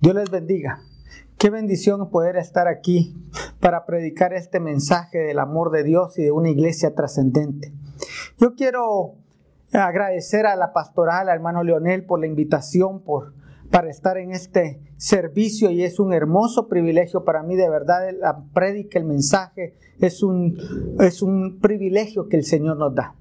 Dios les bendiga. Qué bendición poder estar aquí para predicar este mensaje del amor de Dios y de una iglesia trascendente. Yo quiero agradecer a la pastoral, al hermano Leonel, por la invitación, por, para estar en este servicio y es un hermoso privilegio para mí, de verdad, la el mensaje, es un, es un privilegio que el Señor nos da.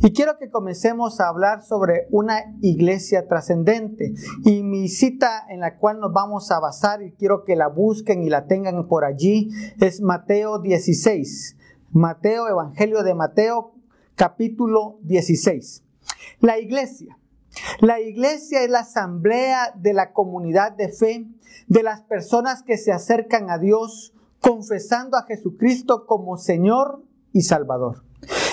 Y quiero que comencemos a hablar sobre una iglesia trascendente. Y mi cita en la cual nos vamos a basar, y quiero que la busquen y la tengan por allí, es Mateo 16. Mateo, Evangelio de Mateo, capítulo 16. La iglesia. La iglesia es la asamblea de la comunidad de fe, de las personas que se acercan a Dios confesando a Jesucristo como Señor y Salvador.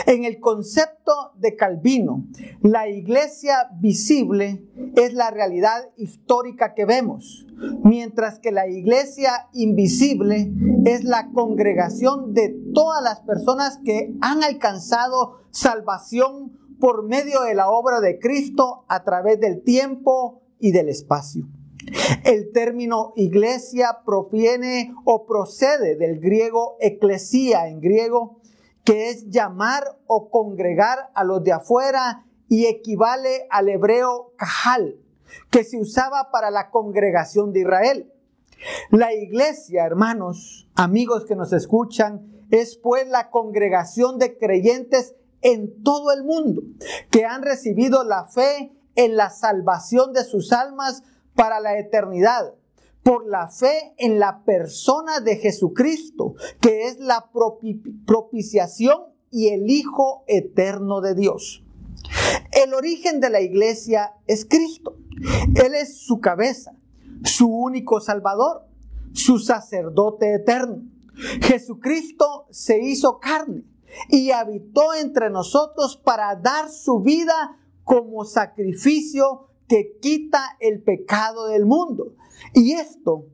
En el concepto de Calvino, la iglesia visible es la realidad histórica que vemos, mientras que la iglesia invisible es la congregación de todas las personas que han alcanzado salvación por medio de la obra de Cristo a través del tiempo y del espacio. El término iglesia proviene o procede del griego eclesía en griego, que es llamar o congregar a los de afuera y equivale al hebreo kahal, que se usaba para la congregación de Israel. La iglesia, hermanos, amigos que nos escuchan, es pues la congregación de creyentes en todo el mundo que han recibido la fe en la salvación de sus almas para la eternidad por la fe en la persona de Jesucristo, que es la propiciación y el Hijo eterno de Dios. El origen de la iglesia es Cristo. Él es su cabeza, su único Salvador, su sacerdote eterno. Jesucristo se hizo carne y habitó entre nosotros para dar su vida como sacrificio que quita el pecado del mundo. Y esto,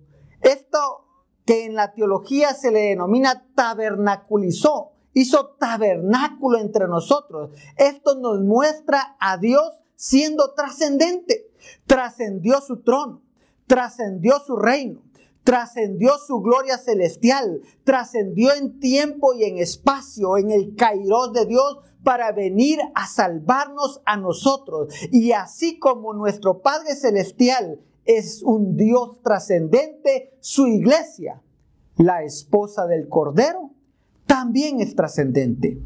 esto que en la teología se le denomina tabernaculizó, hizo tabernáculo entre nosotros. Esto nos muestra a Dios siendo trascendente. Trascendió su trono, trascendió su reino, trascendió su gloria celestial, trascendió en tiempo y en espacio, en el kairos de Dios, para venir a salvarnos a nosotros. Y así como nuestro Padre Celestial es un Dios trascendente, su iglesia, la esposa del Cordero, también es trascendente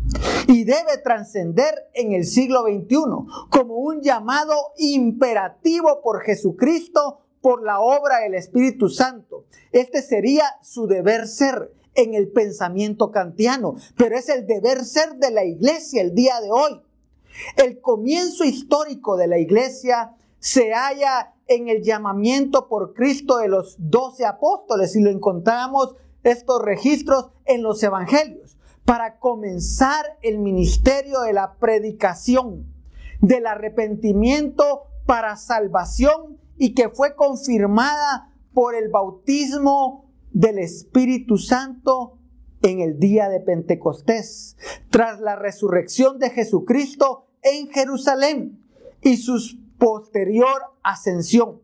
y debe trascender en el siglo XXI como un llamado imperativo por Jesucristo por la obra del Espíritu Santo. Este sería su deber ser en el pensamiento kantiano, pero es el deber ser de la iglesia el día de hoy. El comienzo histórico de la iglesia se halla en el llamamiento por Cristo de los doce apóstoles. Y lo encontramos estos registros en los evangelios. Para comenzar el ministerio de la predicación, del arrepentimiento para salvación y que fue confirmada por el bautismo del Espíritu Santo en el día de Pentecostés, tras la resurrección de Jesucristo en Jerusalén y su posterior ascensión.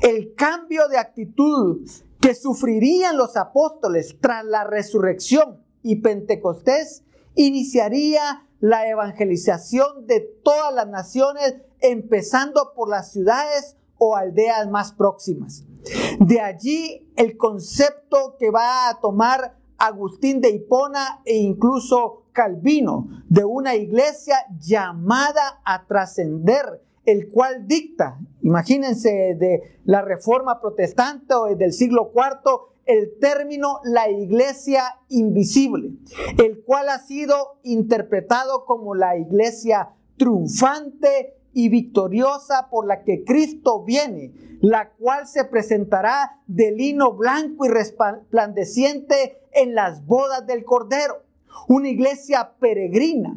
El cambio de actitud que sufrirían los apóstoles tras la resurrección y Pentecostés iniciaría la evangelización de todas las naciones, empezando por las ciudades o aldeas más próximas. De allí el concepto que va a tomar Agustín de Hipona e incluso Calvino de una iglesia llamada a trascender, el cual dicta, imagínense de la reforma protestante o del siglo IV, el término la iglesia invisible, el cual ha sido interpretado como la iglesia triunfante y victoriosa por la que Cristo viene, la cual se presentará de lino blanco y resplandeciente en las bodas del Cordero. Una iglesia peregrina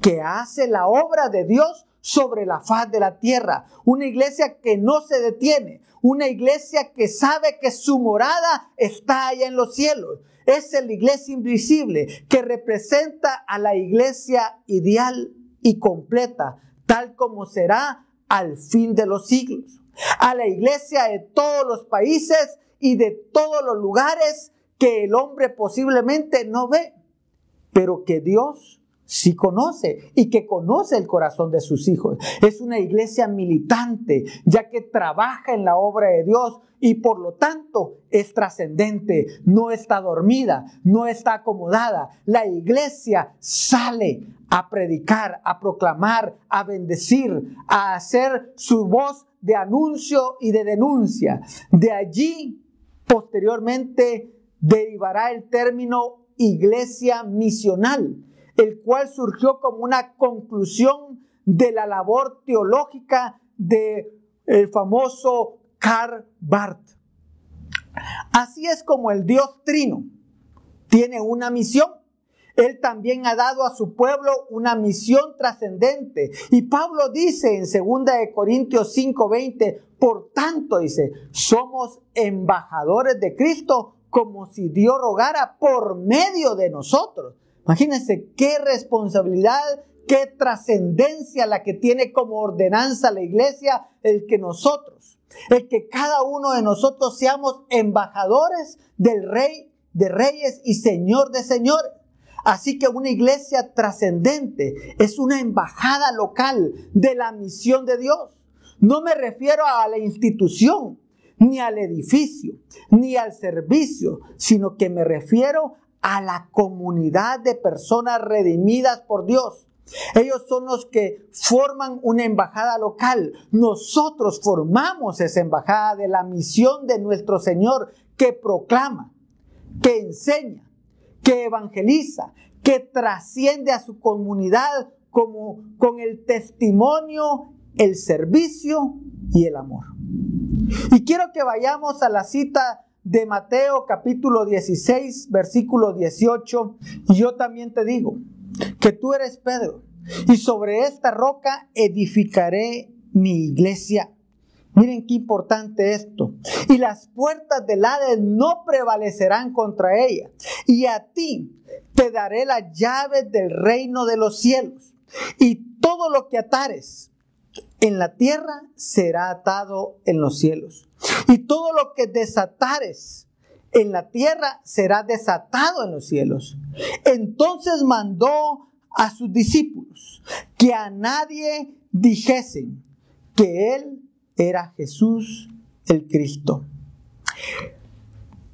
que hace la obra de Dios sobre la faz de la tierra. Una iglesia que no se detiene. Una iglesia que sabe que su morada está allá en los cielos. Es la iglesia invisible que representa a la iglesia ideal y completa tal como será al fin de los siglos. a la iglesia de todos los países y de todos los lugares que el hombre posiblemente no ve, pero que Dios sí conoce y que conoce el corazón de sus hijos. Es una iglesia militante, ya que trabaja en la obra de Dios y por lo tanto es trascendente, no está dormida, no está acomodada. La iglesia sale a predicar, a proclamar, a bendecir, a hacer su voz de anuncio y de denuncia. De allí, posteriormente, derivará el término iglesia misional el cual surgió como una conclusión de la labor teológica del el famoso Karl Barth. Así es como el Dios Trino tiene una misión. Él también ha dado a su pueblo una misión trascendente. Y Pablo dice en 2 de Corintios 5:20, por tanto dice, somos embajadores de Cristo como si Dios rogara por medio de nosotros. Imagínense qué responsabilidad, qué trascendencia la que tiene como ordenanza la iglesia el que nosotros, el que cada uno de nosotros seamos embajadores del rey de reyes y señor de señores. Así que una iglesia trascendente es una embajada local de la misión de Dios. No me refiero a la institución, ni al edificio, ni al servicio, sino que me refiero a la comunidad de personas redimidas por Dios. Ellos son los que forman una embajada local. Nosotros formamos esa embajada de la misión de nuestro Señor que proclama, que enseña, que evangeliza, que trasciende a su comunidad como con el testimonio, el servicio y el amor. Y quiero que vayamos a la cita de Mateo capítulo 16, versículo 18. Y yo también te digo que tú eres Pedro y sobre esta roca edificaré mi iglesia. Miren qué importante esto. Y las puertas del Hades no prevalecerán contra ella. Y a ti te daré las llaves del reino de los cielos. Y todo lo que atares en la tierra será atado en los cielos. Y todo lo que desatares en la tierra será desatado en los cielos. Entonces mandó a sus discípulos que a nadie dijesen que él era Jesús el Cristo.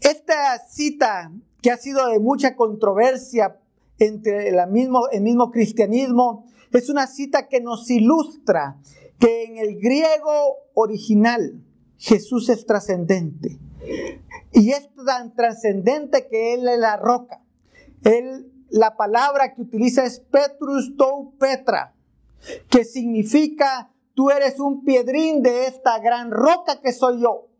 Esta cita que ha sido de mucha controversia entre el mismo, el mismo cristianismo, es una cita que nos ilustra que en el griego original Jesús es trascendente. Y es tan trascendente que Él es la roca. Él, la palabra que utiliza es Petrus tou Petra, que significa tú eres un piedrín de esta gran roca que soy yo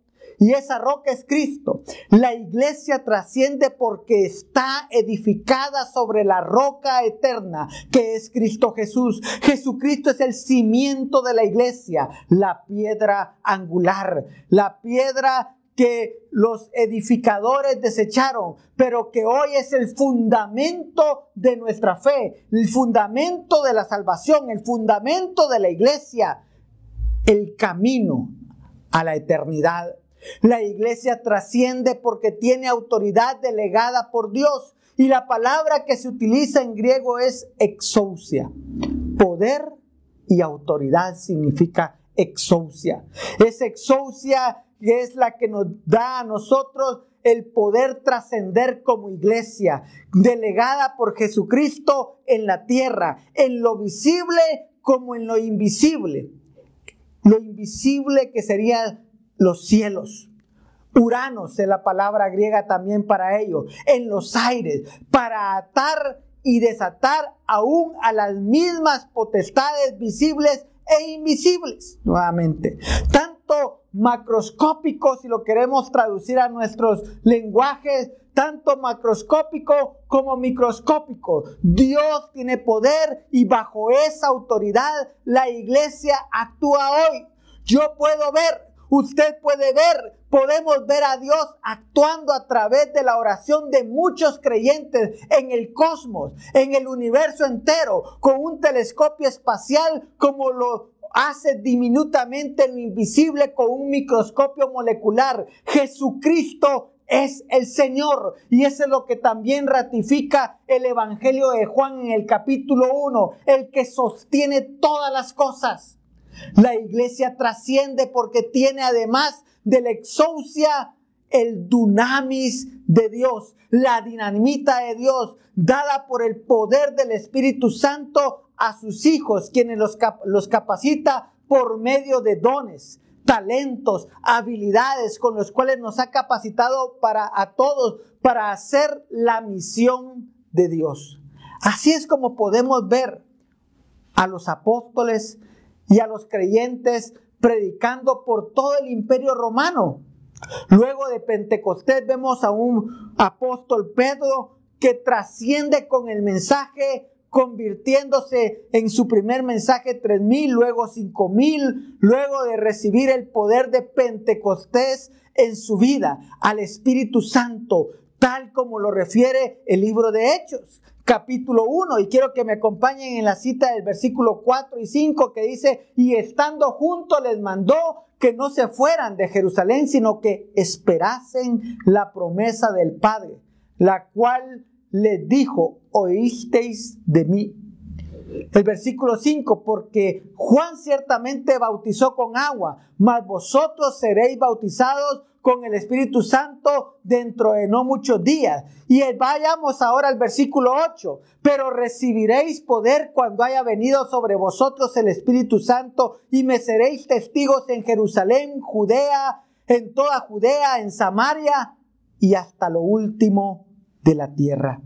y esa roca es Cristo. La iglesia trasciende porque está edificada sobre la roca eterna que es Cristo Jesús. Jesucristo es el cimiento de la iglesia, la piedra angular, la piedra que los edificadores desecharon, pero que hoy es el fundamento de nuestra fe, el fundamento de la salvación, el fundamento de la iglesia, el camino a la eternidad la iglesia trasciende porque tiene autoridad delegada por Dios. Y la palabra que se utiliza en griego es exousia. Poder y autoridad significa exousia. Es exousia que es la que nos da a nosotros el poder trascender como iglesia, delegada por Jesucristo en la tierra, en lo visible como en lo invisible. Lo invisible que sería los cielos. Uranos es la palabra griega también para ello, en los aires, para atar y desatar aún a las mismas potestades visibles e invisibles, nuevamente. Tanto macroscópico, si lo queremos traducir a nuestros lenguajes, tanto macroscópico como microscópico. Dios tiene poder y bajo esa autoridad la iglesia actúa hoy. Yo puedo ver Usted puede ver, podemos ver a Dios actuando a través de la oración de muchos creyentes en el cosmos, en el universo entero, con un telescopio espacial como lo hace diminutamente lo invisible con un microscopio molecular. Jesucristo es el Señor. Y eso es lo que también ratifica el Evangelio de Juan en el capítulo 1, el que sostiene todas las cosas. La iglesia trasciende porque tiene además de la exousia el dunamis de Dios, la dinamita de Dios, dada por el poder del Espíritu Santo a sus hijos, quienes los, los capacita por medio de dones, talentos, habilidades con los cuales nos ha capacitado para a todos para hacer la misión de Dios. Así es como podemos ver a los apóstoles y a los creyentes predicando por todo el imperio romano. Luego de Pentecostés vemos a un apóstol Pedro que trasciende con el mensaje convirtiéndose en su primer mensaje tres mil, luego cinco mil, luego de recibir el poder de Pentecostés en su vida, al Espíritu Santo, tal como lo refiere el libro de Hechos, capítulo 1. Y quiero que me acompañen en la cita del versículo 4 y 5 que dice, y estando juntos les mandó que no se fueran de Jerusalén, sino que esperasen la promesa del Padre, la cual les dijo, oísteis de mí. El versículo 5, porque Juan ciertamente bautizó con agua, mas vosotros seréis bautizados con el Espíritu Santo dentro de no muchos días. Y vayamos ahora al versículo 8, pero recibiréis poder cuando haya venido sobre vosotros el Espíritu Santo y me seréis testigos en Jerusalén, Judea, en toda Judea, en Samaria y hasta lo último de la tierra.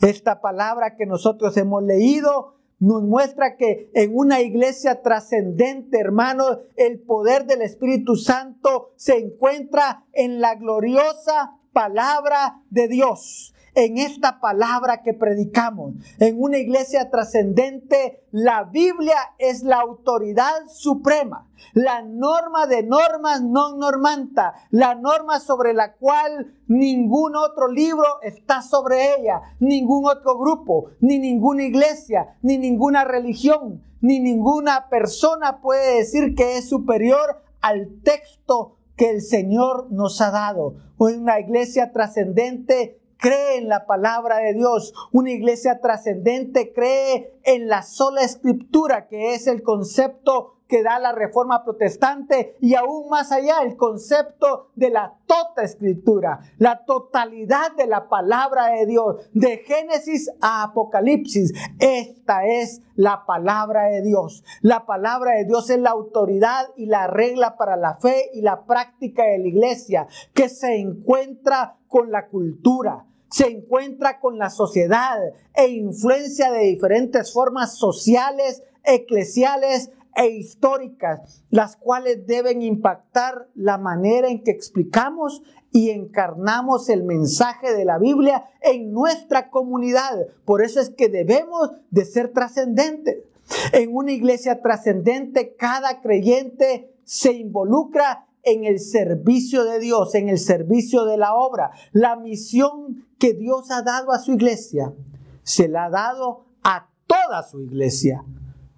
Esta palabra que nosotros hemos leído nos muestra que en una iglesia trascendente, hermanos, el poder del Espíritu Santo se encuentra en la gloriosa palabra de Dios en esta palabra que predicamos. En una iglesia trascendente, la Biblia es la autoridad suprema, la norma de normas non normanta, la norma sobre la cual ningún otro libro está sobre ella, ningún otro grupo, ni ninguna iglesia, ni ninguna religión, ni ninguna persona puede decir que es superior al texto que el Señor nos ha dado. Una iglesia trascendente cree en la palabra de Dios. Una iglesia trascendente cree en la sola escritura, que es el concepto que da la reforma protestante y aún más allá el concepto de la tota escritura, la totalidad de la palabra de Dios, de Génesis a Apocalipsis. Esta es la palabra de Dios. La palabra de Dios es la autoridad y la regla para la fe y la práctica de la iglesia que se encuentra con la cultura, se encuentra con la sociedad e influencia de diferentes formas sociales, eclesiales e históricas, las cuales deben impactar la manera en que explicamos y encarnamos el mensaje de la Biblia en nuestra comunidad. Por eso es que debemos de ser trascendentes. En una iglesia trascendente, cada creyente se involucra en el servicio de Dios, en el servicio de la obra. La misión que Dios ha dado a su iglesia, se la ha dado a toda su iglesia,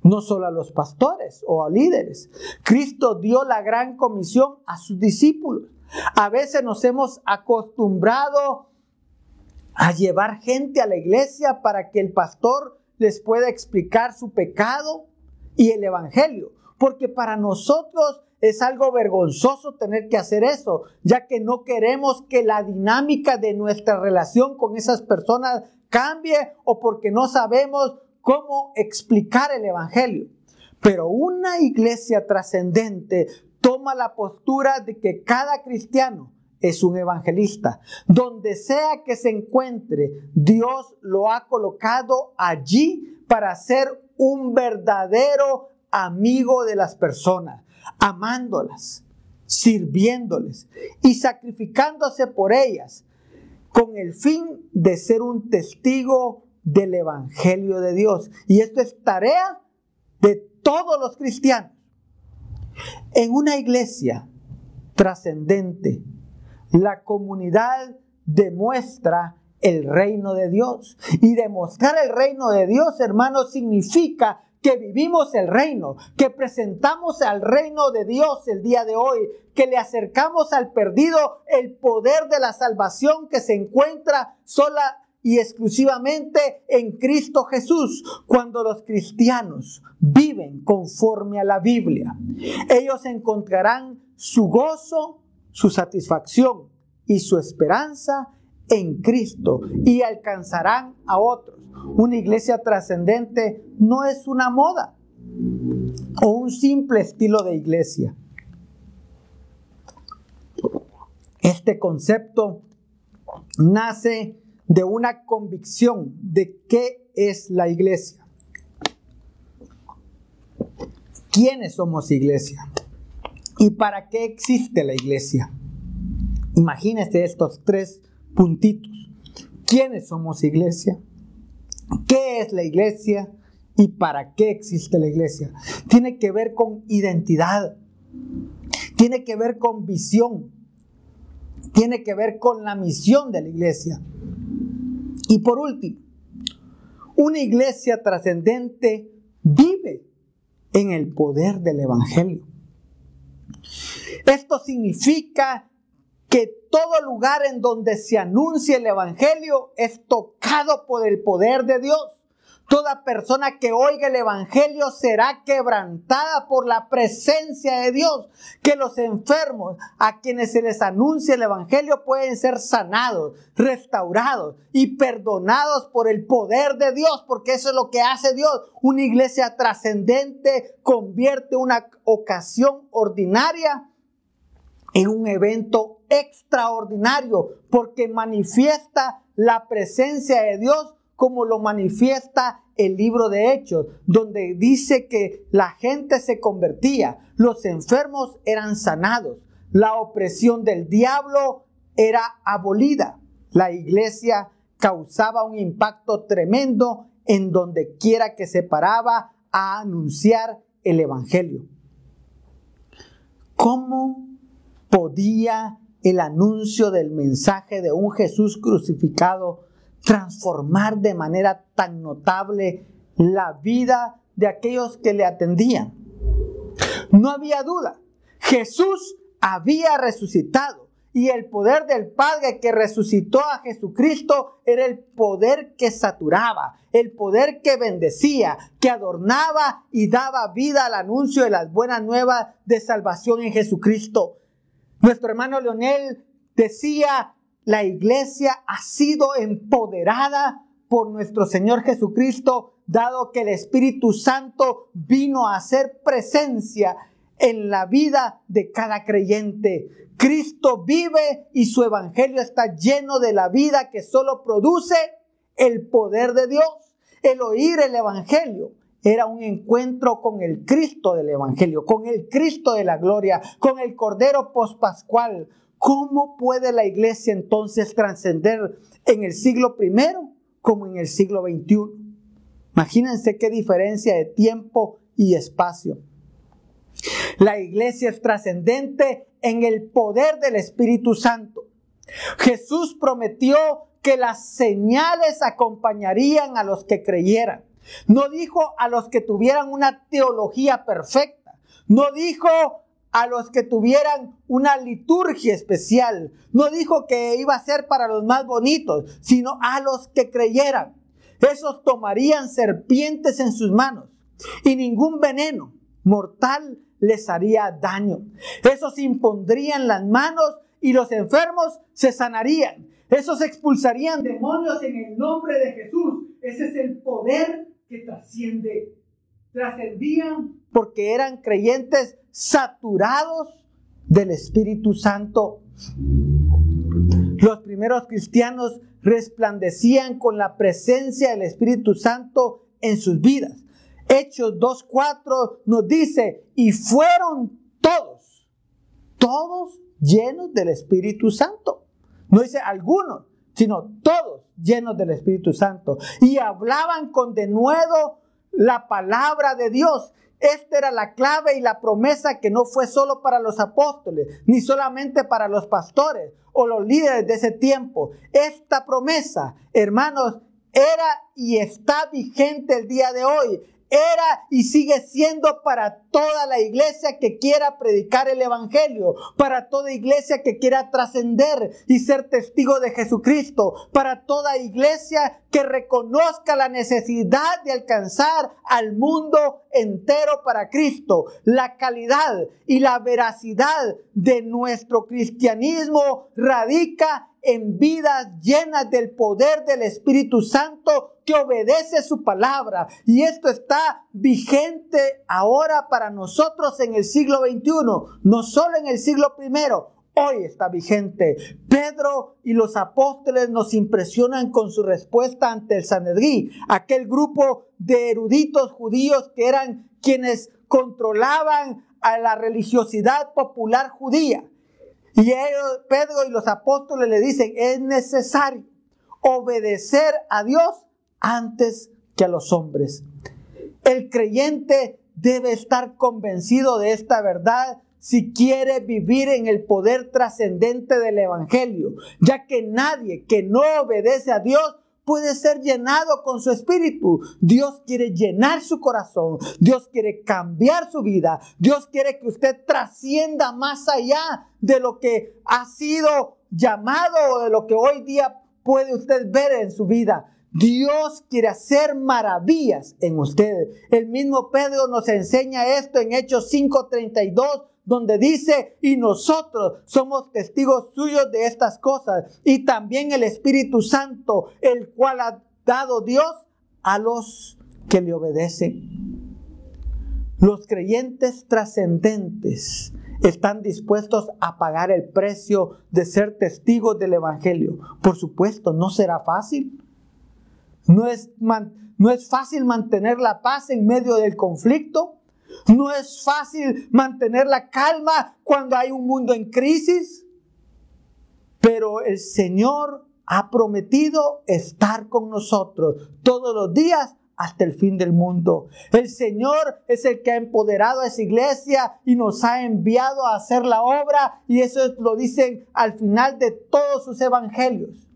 no solo a los pastores o a líderes. Cristo dio la gran comisión a sus discípulos. A veces nos hemos acostumbrado a llevar gente a la iglesia para que el pastor les pueda explicar su pecado y el evangelio, porque para nosotros es algo vergonzoso tener que hacer eso, ya que no queremos que la dinámica de nuestra relación con esas personas cambie o porque no sabemos cómo explicar el Evangelio. Pero una iglesia trascendente toma la postura de que cada cristiano es un evangelista. Donde sea que se encuentre, Dios lo ha colocado allí para ser un verdadero amigo de las personas amándolas, sirviéndoles y sacrificándose por ellas, con el fin de ser un testigo del Evangelio de Dios. Y esto es tarea de todos los cristianos. En una iglesia trascendente, la comunidad demuestra el reino de Dios. Y demostrar el reino de Dios, hermanos, significa que vivimos el reino, que presentamos al reino de Dios el día de hoy, que le acercamos al perdido el poder de la salvación que se encuentra sola y exclusivamente en Cristo Jesús. Cuando los cristianos viven conforme a la Biblia, ellos encontrarán su gozo, su satisfacción y su esperanza en Cristo y alcanzarán a otros. Una iglesia trascendente no es una moda o un simple estilo de iglesia. Este concepto nace de una convicción de qué es la iglesia. ¿Quiénes somos iglesia? ¿Y para qué existe la iglesia? Imagínese estos tres puntitos. ¿Quiénes somos iglesia? ¿Qué es la iglesia? ¿Y para qué existe la iglesia? Tiene que ver con identidad. Tiene que ver con visión. Tiene que ver con la misión de la iglesia. Y por último, una iglesia trascendente vive en el poder del Evangelio. Esto significa que todo lugar en donde se anuncia el Evangelio es tocado por el poder de Dios. Toda persona que oiga el Evangelio será quebrantada por la presencia de Dios. Que los enfermos a quienes se les anuncia el Evangelio pueden ser sanados, restaurados y perdonados por el poder de Dios, porque eso es lo que hace Dios. Una iglesia trascendente convierte una ocasión ordinaria en un evento extraordinario porque manifiesta la presencia de Dios como lo manifiesta el libro de Hechos, donde dice que la gente se convertía, los enfermos eran sanados, la opresión del diablo era abolida, la iglesia causaba un impacto tremendo en donde quiera que se paraba a anunciar el Evangelio. ¿Cómo podía el anuncio del mensaje de un Jesús crucificado transformar de manera tan notable la vida de aquellos que le atendían. No había duda, Jesús había resucitado y el poder del Padre que resucitó a Jesucristo era el poder que saturaba, el poder que bendecía, que adornaba y daba vida al anuncio de las buenas nuevas de salvación en Jesucristo. Nuestro hermano Leonel decía, la iglesia ha sido empoderada por nuestro Señor Jesucristo, dado que el Espíritu Santo vino a hacer presencia en la vida de cada creyente. Cristo vive y su evangelio está lleno de la vida que solo produce el poder de Dios. El oír el evangelio era un encuentro con el Cristo del Evangelio, con el Cristo de la gloria, con el Cordero pospascual. ¿Cómo puede la iglesia entonces trascender en el siglo primero como en el siglo XXI? Imagínense qué diferencia de tiempo y espacio. La iglesia es trascendente en el poder del Espíritu Santo. Jesús prometió que las señales acompañarían a los que creyeran. No dijo a los que tuvieran una teología perfecta. No dijo a los que tuvieran una liturgia especial. No dijo que iba a ser para los más bonitos, sino a los que creyeran. Esos tomarían serpientes en sus manos y ningún veneno mortal les haría daño. Esos impondrían las manos y los enfermos se sanarían. Esos expulsarían demonios en el nombre de Jesús. Ese es el poder que trasciende. Trascendían porque eran creyentes saturados del Espíritu Santo. Los primeros cristianos resplandecían con la presencia del Espíritu Santo en sus vidas. Hechos 2.4 nos dice, y fueron todos, todos llenos del Espíritu Santo. No dice algunos, sino todos llenos del Espíritu Santo. Y hablaban con denuedo la palabra de Dios. Esta era la clave y la promesa que no fue solo para los apóstoles, ni solamente para los pastores o los líderes de ese tiempo. Esta promesa, hermanos, era y está vigente el día de hoy. Era y sigue siendo para toda la iglesia que quiera predicar el Evangelio, para toda iglesia que quiera trascender y ser testigo de Jesucristo, para toda iglesia que reconozca la necesidad de alcanzar al mundo entero para Cristo. La calidad y la veracidad de nuestro cristianismo radica en vidas llenas del poder del Espíritu Santo que obedece su palabra. Y esto está vigente ahora para nosotros en el siglo XXI, no solo en el siglo I. Hoy está vigente. Pedro y los apóstoles nos impresionan con su respuesta ante el Sanedrí, aquel grupo de eruditos judíos que eran quienes controlaban a la religiosidad popular judía. Y Pedro y los apóstoles le dicen, es necesario obedecer a Dios antes que a los hombres. El creyente debe estar convencido de esta verdad si quiere vivir en el poder trascendente del Evangelio, ya que nadie que no obedece a Dios puede ser llenado con su espíritu. Dios quiere llenar su corazón. Dios quiere cambiar su vida. Dios quiere que usted trascienda más allá de lo que ha sido llamado o de lo que hoy día puede usted ver en su vida. Dios quiere hacer maravillas en usted. El mismo Pedro nos enseña esto en Hechos 5:32 donde dice, y nosotros somos testigos suyos de estas cosas, y también el Espíritu Santo, el cual ha dado Dios a los que le obedecen. Los creyentes trascendentes están dispuestos a pagar el precio de ser testigos del Evangelio. Por supuesto, no será fácil. No es, no es fácil mantener la paz en medio del conflicto. No es fácil mantener la calma cuando hay un mundo en crisis, pero el Señor ha prometido estar con nosotros todos los días hasta el fin del mundo. El Señor es el que ha empoderado a esa iglesia y nos ha enviado a hacer la obra y eso lo dicen al final de todos sus evangelios.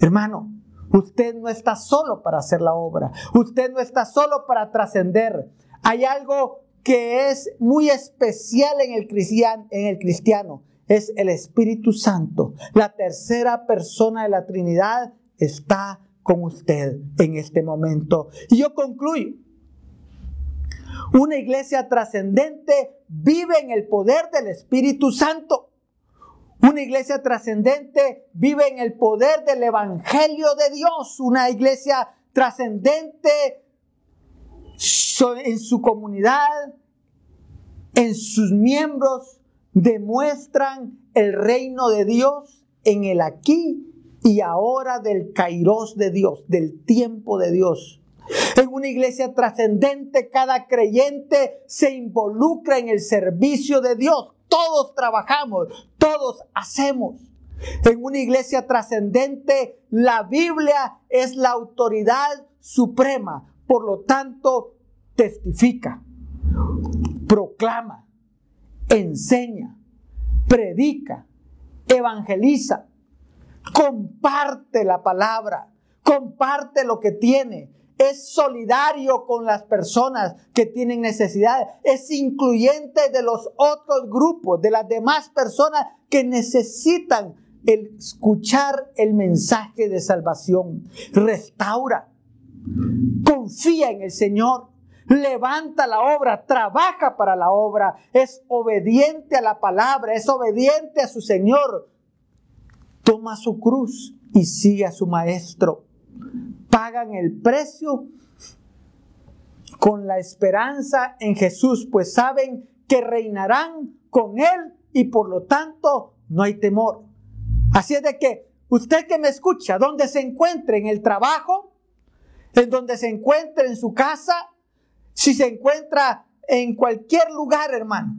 Hermano, usted no está solo para hacer la obra, usted no está solo para trascender. Hay algo que es muy especial en el, cristiano, en el cristiano, es el Espíritu Santo. La tercera persona de la Trinidad está con usted en este momento. Y yo concluyo. Una iglesia trascendente vive en el poder del Espíritu Santo. Una iglesia trascendente vive en el poder del Evangelio de Dios. Una iglesia trascendente en su comunidad, en sus miembros, demuestran el reino de Dios en el aquí y ahora del kairos de Dios, del tiempo de Dios. En una iglesia trascendente, cada creyente se involucra en el servicio de Dios. Todos trabajamos, todos hacemos. En una iglesia trascendente, la Biblia es la autoridad suprema. Por lo tanto, testifica, proclama, enseña, predica, evangeliza, comparte la palabra, comparte lo que tiene, es solidario con las personas que tienen necesidad, es incluyente de los otros grupos, de las demás personas que necesitan escuchar el mensaje de salvación. Restaura, confía en el Señor, levanta la obra, trabaja para la obra, es obediente a la palabra, es obediente a su Señor. Toma su cruz y sigue a su maestro. Pagan el precio con la esperanza en Jesús, pues saben que reinarán con Él y por lo tanto no hay temor. Así es de que usted que me escucha, donde se encuentre en el trabajo, en donde se encuentre en su casa, si se encuentra en cualquier lugar, hermano,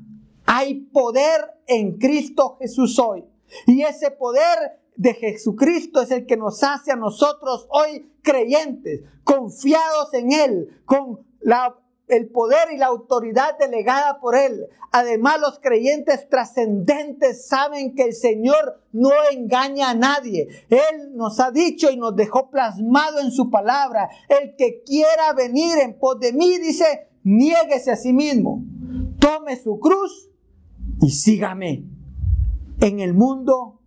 hay poder en Cristo Jesús hoy. Y ese poder de Jesucristo es el que nos hace a nosotros hoy creyentes, confiados en Él, con la el poder y la autoridad delegada por Él. Además, los creyentes trascendentes saben que el Señor no engaña a nadie. Él nos ha dicho y nos dejó plasmado en su palabra. El que quiera venir en pos de mí, dice, niéguese a sí mismo. Tome su cruz y sígame. En el mundo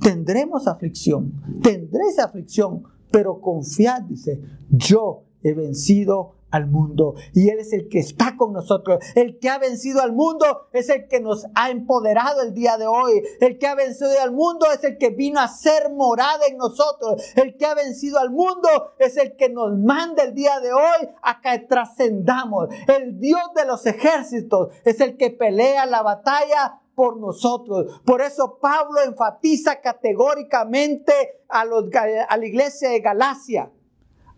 tendremos aflicción, tendréis aflicción, pero confiad, dice, yo he vencido al mundo y Él es el que está con nosotros. El que ha vencido al mundo es el que nos ha empoderado el día de hoy. El que ha vencido al mundo es el que vino a ser morada en nosotros. El que ha vencido al mundo es el que nos manda el día de hoy a que trascendamos. El Dios de los ejércitos es el que pelea la batalla por nosotros. Por eso Pablo enfatiza categóricamente a, los, a la iglesia de Galacia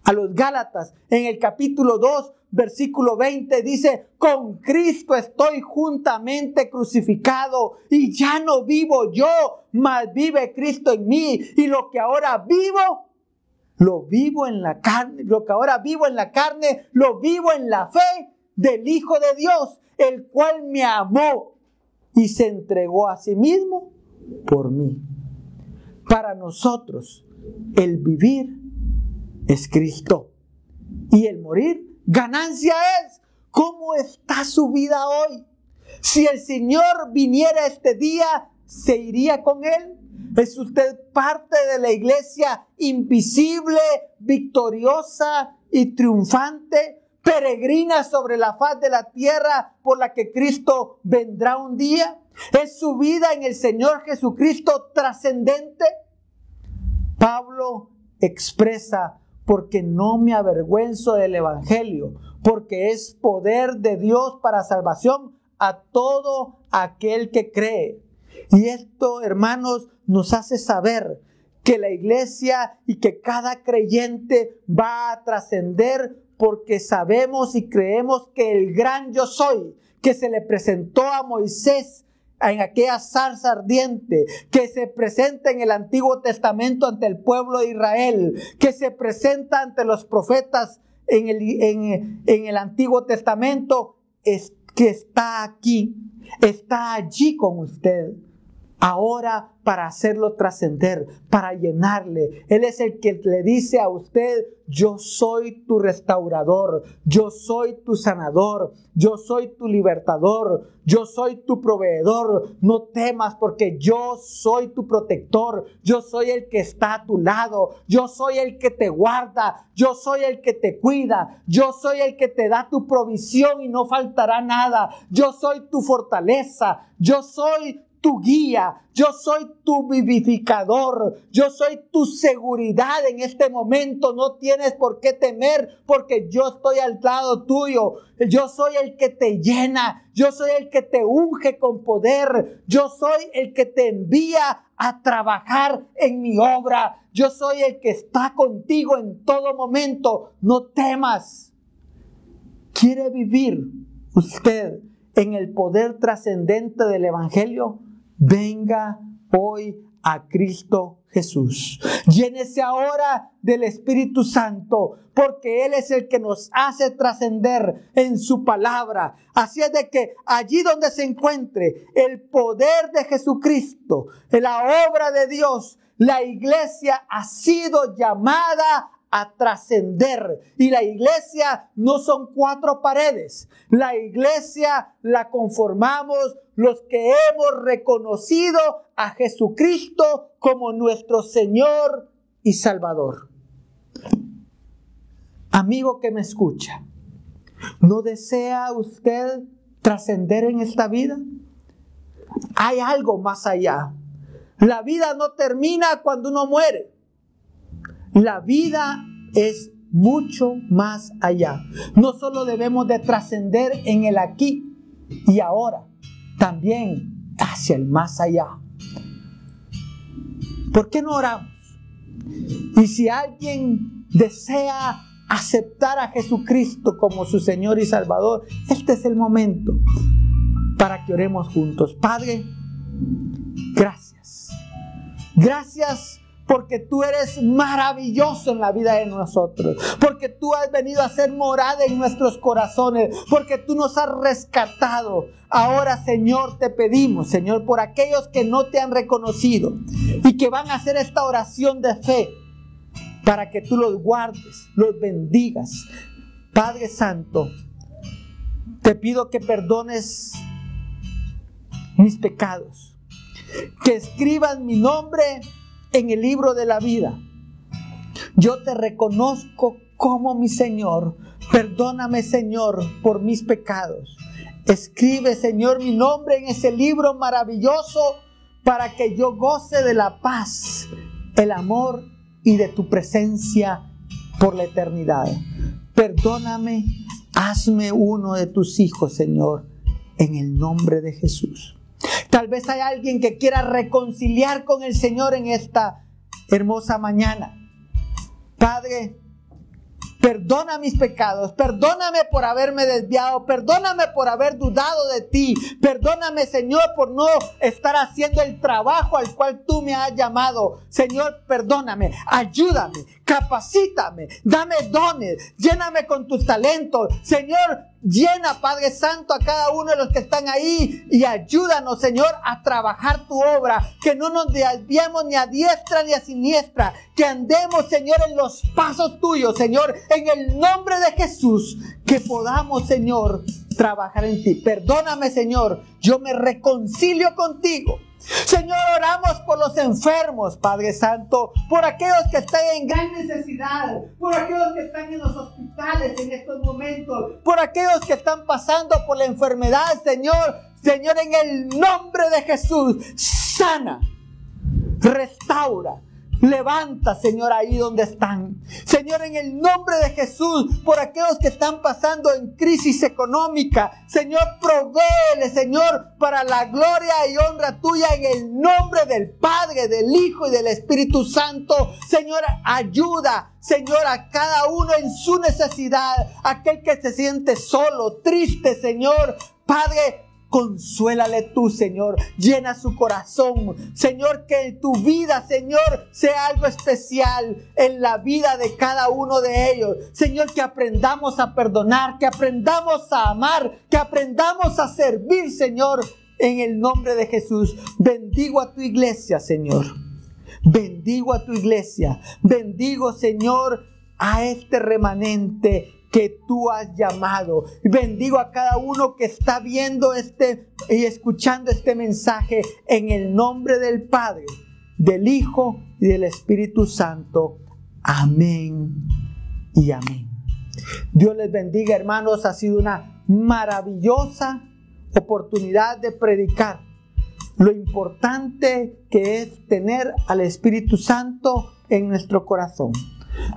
a los Gálatas en el capítulo 2, versículo 20 dice, con Cristo estoy juntamente crucificado y ya no vivo yo, mas vive Cristo en mí y lo que ahora vivo, lo vivo en la carne, lo que ahora vivo en la carne, lo vivo en la fe del Hijo de Dios, el cual me amó y se entregó a sí mismo por mí. Para nosotros, el vivir es Cristo. Y el morir, ganancia es. ¿Cómo está su vida hoy? Si el Señor viniera este día, ¿se iría con Él? ¿Es usted parte de la iglesia invisible, victoriosa y triunfante? peregrina sobre la faz de la tierra por la que Cristo vendrá un día? ¿Es su vida en el Señor Jesucristo trascendente? Pablo expresa porque no me avergüenzo del Evangelio, porque es poder de Dios para salvación a todo aquel que cree. Y esto, hermanos, nos hace saber que la iglesia y que cada creyente va a trascender porque sabemos y creemos que el gran yo soy que se le presentó a Moisés en aquella zarza ardiente que se presenta en el Antiguo Testamento ante el pueblo de Israel, que se presenta ante los profetas en el, en, en el Antiguo Testamento, es que está aquí, está allí con usted ahora para hacerlo trascender, para llenarle. Él es el que le dice a usted, yo soy tu restaurador, yo soy tu sanador, yo soy tu libertador, yo soy tu proveedor. No temas porque yo soy tu protector, yo soy el que está a tu lado, yo soy el que te guarda, yo soy el que te cuida, yo soy el que te da tu provisión y no faltará nada, yo soy tu fortaleza, yo soy tu guía, yo soy tu vivificador, yo soy tu seguridad en este momento. No tienes por qué temer porque yo estoy al lado tuyo. Yo soy el que te llena, yo soy el que te unge con poder, yo soy el que te envía a trabajar en mi obra. Yo soy el que está contigo en todo momento. No temas. ¿Quiere vivir usted en el poder trascendente del Evangelio? Venga hoy a Cristo Jesús. Llénese ahora del Espíritu Santo, porque Él es el que nos hace trascender en su palabra. Así es de que allí donde se encuentre el poder de Jesucristo, la obra de Dios, la iglesia ha sido llamada a trascender. Y la iglesia no son cuatro paredes. La iglesia la conformamos los que hemos reconocido a Jesucristo como nuestro Señor y Salvador. Amigo que me escucha, ¿no desea usted trascender en esta vida? Hay algo más allá. La vida no termina cuando uno muere. La vida es mucho más allá. No solo debemos de trascender en el aquí y ahora, también hacia el más allá. ¿Por qué no oramos? Y si alguien desea aceptar a Jesucristo como su Señor y Salvador, este es el momento para que oremos juntos. Padre, gracias. Gracias porque tú eres maravilloso en la vida de nosotros, porque tú has venido a ser morada en nuestros corazones, porque tú nos has rescatado. Ahora, Señor, te pedimos, Señor, por aquellos que no te han reconocido y que van a hacer esta oración de fe, para que tú los guardes, los bendigas. Padre Santo, te pido que perdones mis pecados, que escribas mi nombre en el libro de la vida. Yo te reconozco como mi Señor. Perdóname, Señor, por mis pecados. Escribe, Señor, mi nombre en ese libro maravilloso para que yo goce de la paz, el amor y de tu presencia por la eternidad. Perdóname, hazme uno de tus hijos, Señor, en el nombre de Jesús. Tal vez hay alguien que quiera reconciliar con el Señor en esta hermosa mañana. Padre, Perdona mis pecados, perdóname por haberme desviado, perdóname por haber dudado de ti, perdóname Señor por no estar haciendo el trabajo al cual tú me has llamado. Señor, perdóname, ayúdame, capacítame, dame dones, lléname con tus talentos. Señor, Llena, Padre Santo, a cada uno de los que están ahí y ayúdanos, Señor, a trabajar tu obra. Que no nos desviemos ni a diestra ni a siniestra. Que andemos, Señor, en los pasos tuyos, Señor, en el nombre de Jesús. Que podamos, Señor, trabajar en ti. Perdóname, Señor. Yo me reconcilio contigo. Señor, oramos por los enfermos, Padre Santo, por aquellos que están en gran necesidad, por aquellos que están en los hospitales en estos momentos, por aquellos que están pasando por la enfermedad, Señor. Señor, en el nombre de Jesús, sana, restaura, Levanta, Señor, ahí donde están. Señor, en el nombre de Jesús, por aquellos que están pasando en crisis económica, Señor, provéele, Señor, para la gloria y honra tuya en el nombre del Padre, del Hijo y del Espíritu Santo. Señor, ayuda, Señor, a cada uno en su necesidad, aquel que se siente solo, triste, Señor. Padre, Consuélale tú, Señor. Llena su corazón. Señor, que tu vida, Señor, sea algo especial en la vida de cada uno de ellos. Señor, que aprendamos a perdonar, que aprendamos a amar, que aprendamos a servir, Señor, en el nombre de Jesús. Bendigo a tu iglesia, Señor. Bendigo a tu iglesia. Bendigo, Señor, a este remanente que tú has llamado. Bendigo a cada uno que está viendo este y escuchando este mensaje en el nombre del Padre, del Hijo y del Espíritu Santo. Amén y amén. Dios les bendiga, hermanos. Ha sido una maravillosa oportunidad de predicar lo importante que es tener al Espíritu Santo en nuestro corazón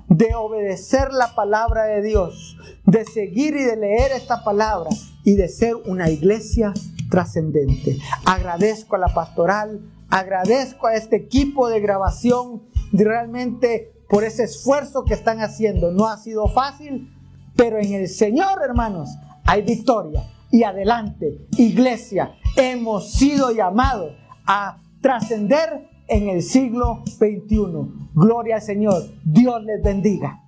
de obedecer la palabra de Dios, de seguir y de leer esta palabra y de ser una iglesia trascendente. Agradezco a la pastoral, agradezco a este equipo de grabación realmente por ese esfuerzo que están haciendo. No ha sido fácil, pero en el Señor, hermanos, hay victoria. Y adelante, iglesia, hemos sido llamados a trascender en el siglo XXI. Gloria al Señor. Dios les bendiga.